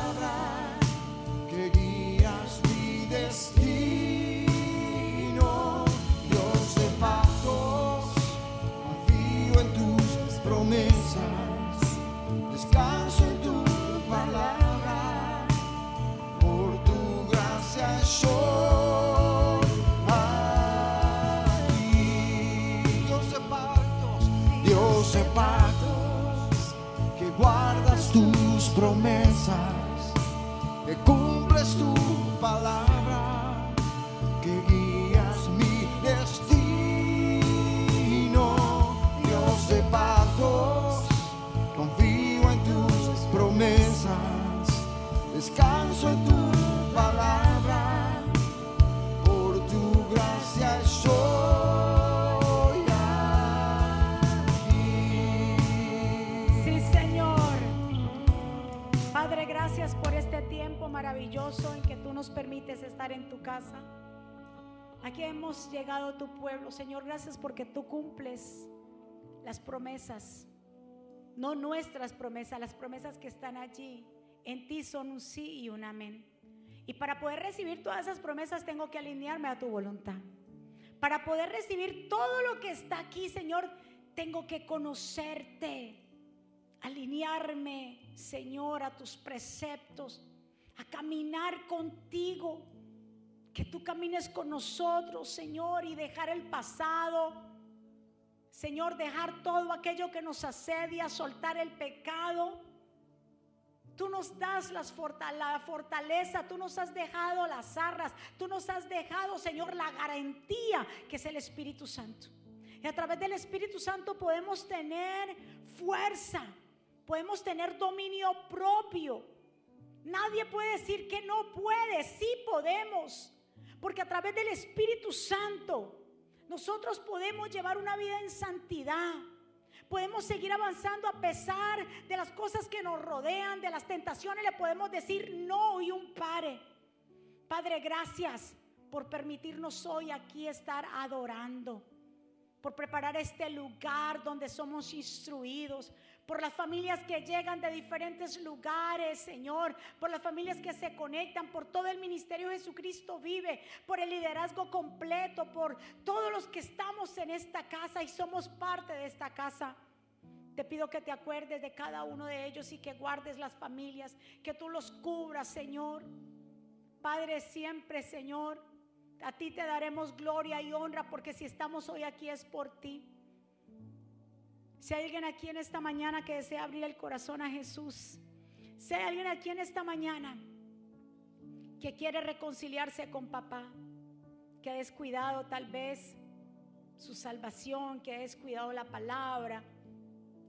Speaker 1: maravilloso en que tú nos permites estar en tu casa. Aquí hemos llegado tu pueblo, Señor. Gracias porque tú cumples las promesas, no nuestras promesas, las promesas que están allí. En ti son un sí y un amén. Y para poder recibir todas esas promesas tengo que alinearme a tu voluntad. Para poder recibir todo lo que está aquí, Señor, tengo que conocerte, alinearme, Señor, a tus preceptos, a caminar contigo, que tú camines con nosotros, Señor, y dejar el pasado. Señor, dejar todo aquello que nos asedia, soltar el pecado. Tú nos das las la fortaleza, tú nos has dejado las arras, tú nos has dejado, Señor, la garantía que es el Espíritu Santo. Y a través del Espíritu Santo podemos tener fuerza, podemos tener dominio propio. Nadie puede decir que no puede, sí podemos. Porque a través del Espíritu Santo nosotros podemos llevar una vida en santidad. Podemos seguir avanzando a pesar de las cosas que nos rodean, de las tentaciones. Le podemos decir no y un pare. Padre, gracias por permitirnos hoy aquí estar adorando por preparar este lugar donde somos instruidos, por las familias que llegan de diferentes lugares, Señor, por las familias que se conectan, por todo el ministerio Jesucristo vive, por el liderazgo completo, por todos los que estamos en esta casa y somos parte de esta casa. Te pido que te acuerdes de cada uno de ellos y que guardes las familias, que tú los cubras, Señor. Padre, siempre, Señor, a ti te daremos gloria y honra porque si estamos hoy aquí es por ti. Si hay alguien aquí en esta mañana que desea abrir el corazón a Jesús, si hay alguien aquí en esta mañana que quiere reconciliarse con papá, que ha descuidado tal vez su salvación, que ha descuidado la palabra,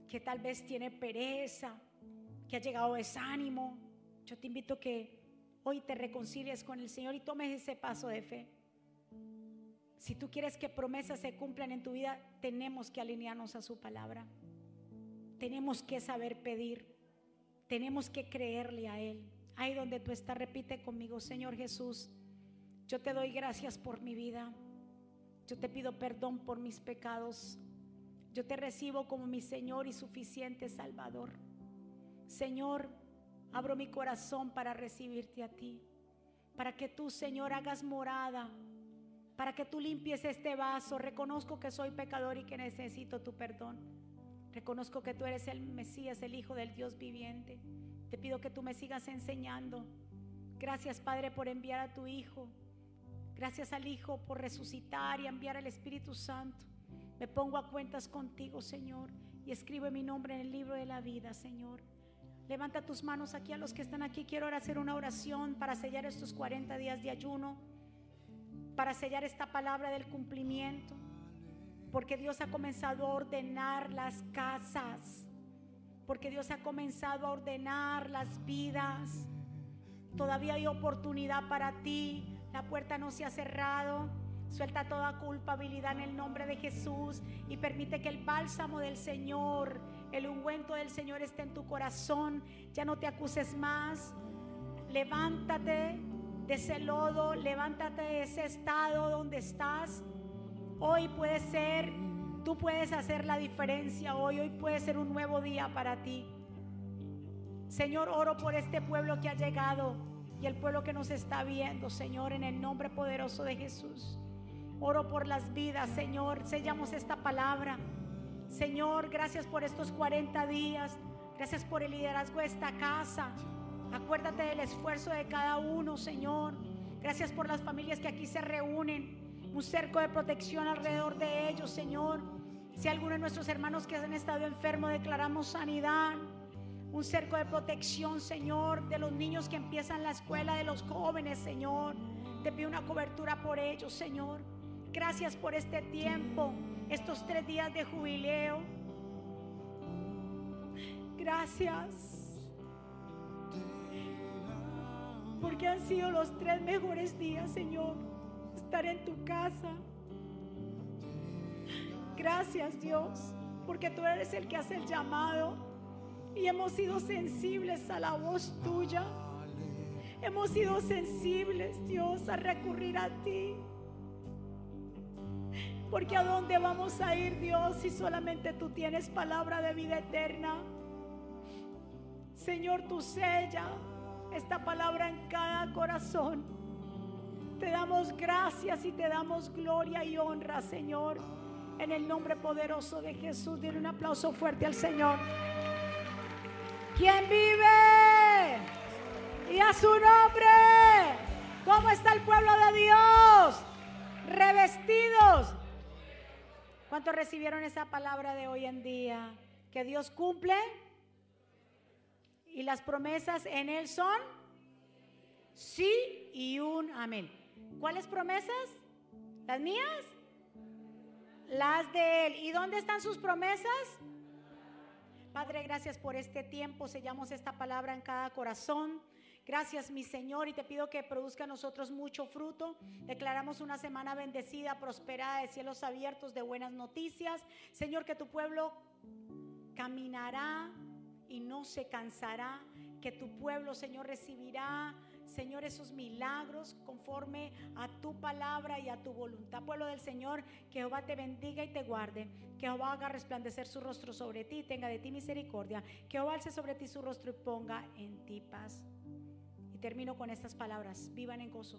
Speaker 1: que tal vez tiene pereza, que ha llegado desánimo, yo te invito a que hoy te reconcilies con el Señor y tomes ese paso de fe. Si tú quieres que promesas se cumplan en tu vida, tenemos que alinearnos a su palabra. Tenemos que saber pedir. Tenemos que creerle a Él. Ahí donde tú estás, repite conmigo, Señor Jesús, yo te doy gracias por mi vida. Yo te pido perdón por mis pecados. Yo te recibo como mi Señor y suficiente Salvador. Señor, abro mi corazón para recibirte a ti. Para que tú, Señor, hagas morada para que tú limpies este vaso. Reconozco que soy pecador y que necesito tu perdón. Reconozco que tú eres el Mesías, el Hijo del Dios viviente. Te pido que tú me sigas enseñando. Gracias, Padre, por enviar a tu Hijo. Gracias al Hijo por resucitar y enviar al Espíritu Santo. Me pongo a cuentas contigo, Señor, y escribe mi nombre en el libro de la vida, Señor. Levanta tus manos aquí a los que están aquí. Quiero ahora hacer una oración para sellar estos 40 días de ayuno, para sellar esta palabra del cumplimiento, porque Dios ha comenzado a ordenar las casas, porque Dios ha comenzado a ordenar las vidas. Todavía hay oportunidad para ti. La puerta no se ha cerrado. Suelta toda culpabilidad en el nombre de Jesús y permite que el bálsamo del Señor, el ungüento del Señor esté en tu corazón. Ya no te acuses más. Levántate de ese lodo, levántate de ese estado donde estás. Hoy puede ser, tú puedes hacer la diferencia hoy. Hoy puede ser un nuevo día para ti. Señor, oro por este pueblo que ha llegado y el pueblo que nos está viendo, Señor, en el nombre poderoso de Jesús. Oro por las vidas, Señor. Sellamos esta palabra. Señor, gracias por estos 40 días. Gracias por el liderazgo de esta casa. Acuérdate del esfuerzo de cada uno, Señor. Gracias por las familias que aquí se reúnen. Un cerco de protección alrededor de ellos, Señor. Si alguno de nuestros hermanos que han estado enfermos, declaramos sanidad un cerco de protección, Señor, de los niños que empiezan la escuela, de los jóvenes, Señor. Te pido una cobertura por ellos, Señor. Gracias por este tiempo, estos tres días de jubileo. Gracias. Porque han sido los tres mejores días, Señor. Estar en tu casa. Gracias, Dios. Porque tú eres el que hace el llamado y hemos sido sensibles a la voz tuya. Hemos sido sensibles, Dios, a recurrir a ti. Porque a dónde vamos a ir, Dios, si solamente tú tienes palabra de vida eterna. Señor, tú sella esta palabra en cada corazón. Te damos gracias y te damos gloria y honra, Señor. En el nombre poderoso de Jesús, dile un aplauso fuerte al Señor. ¿Quién vive? Y a su nombre. ¿Cómo está el pueblo de Dios? Revestidos. ¿Cuántos recibieron esa palabra de hoy en día? Que Dios cumple y las promesas en Él son sí y un amén. ¿Cuáles promesas? ¿Las mías? Las de Él. ¿Y dónde están sus promesas? Padre, gracias por este tiempo. Sellamos esta palabra en cada corazón. Gracias, mi Señor, y te pido que produzca a nosotros mucho fruto. Declaramos una semana bendecida, prosperada, de cielos abiertos, de buenas noticias. Señor, que tu pueblo caminará y no se cansará. Que tu pueblo, Señor, recibirá Señor, esos milagros conforme a tu palabra y a tu voluntad. Pueblo del Señor, que Jehová te bendiga y te guarde. Que Jehová haga resplandecer su rostro sobre ti, tenga de ti misericordia. Que Jehová alce sobre ti su rostro y ponga en ti paz. Y termino con estas palabras. Vivan en gozo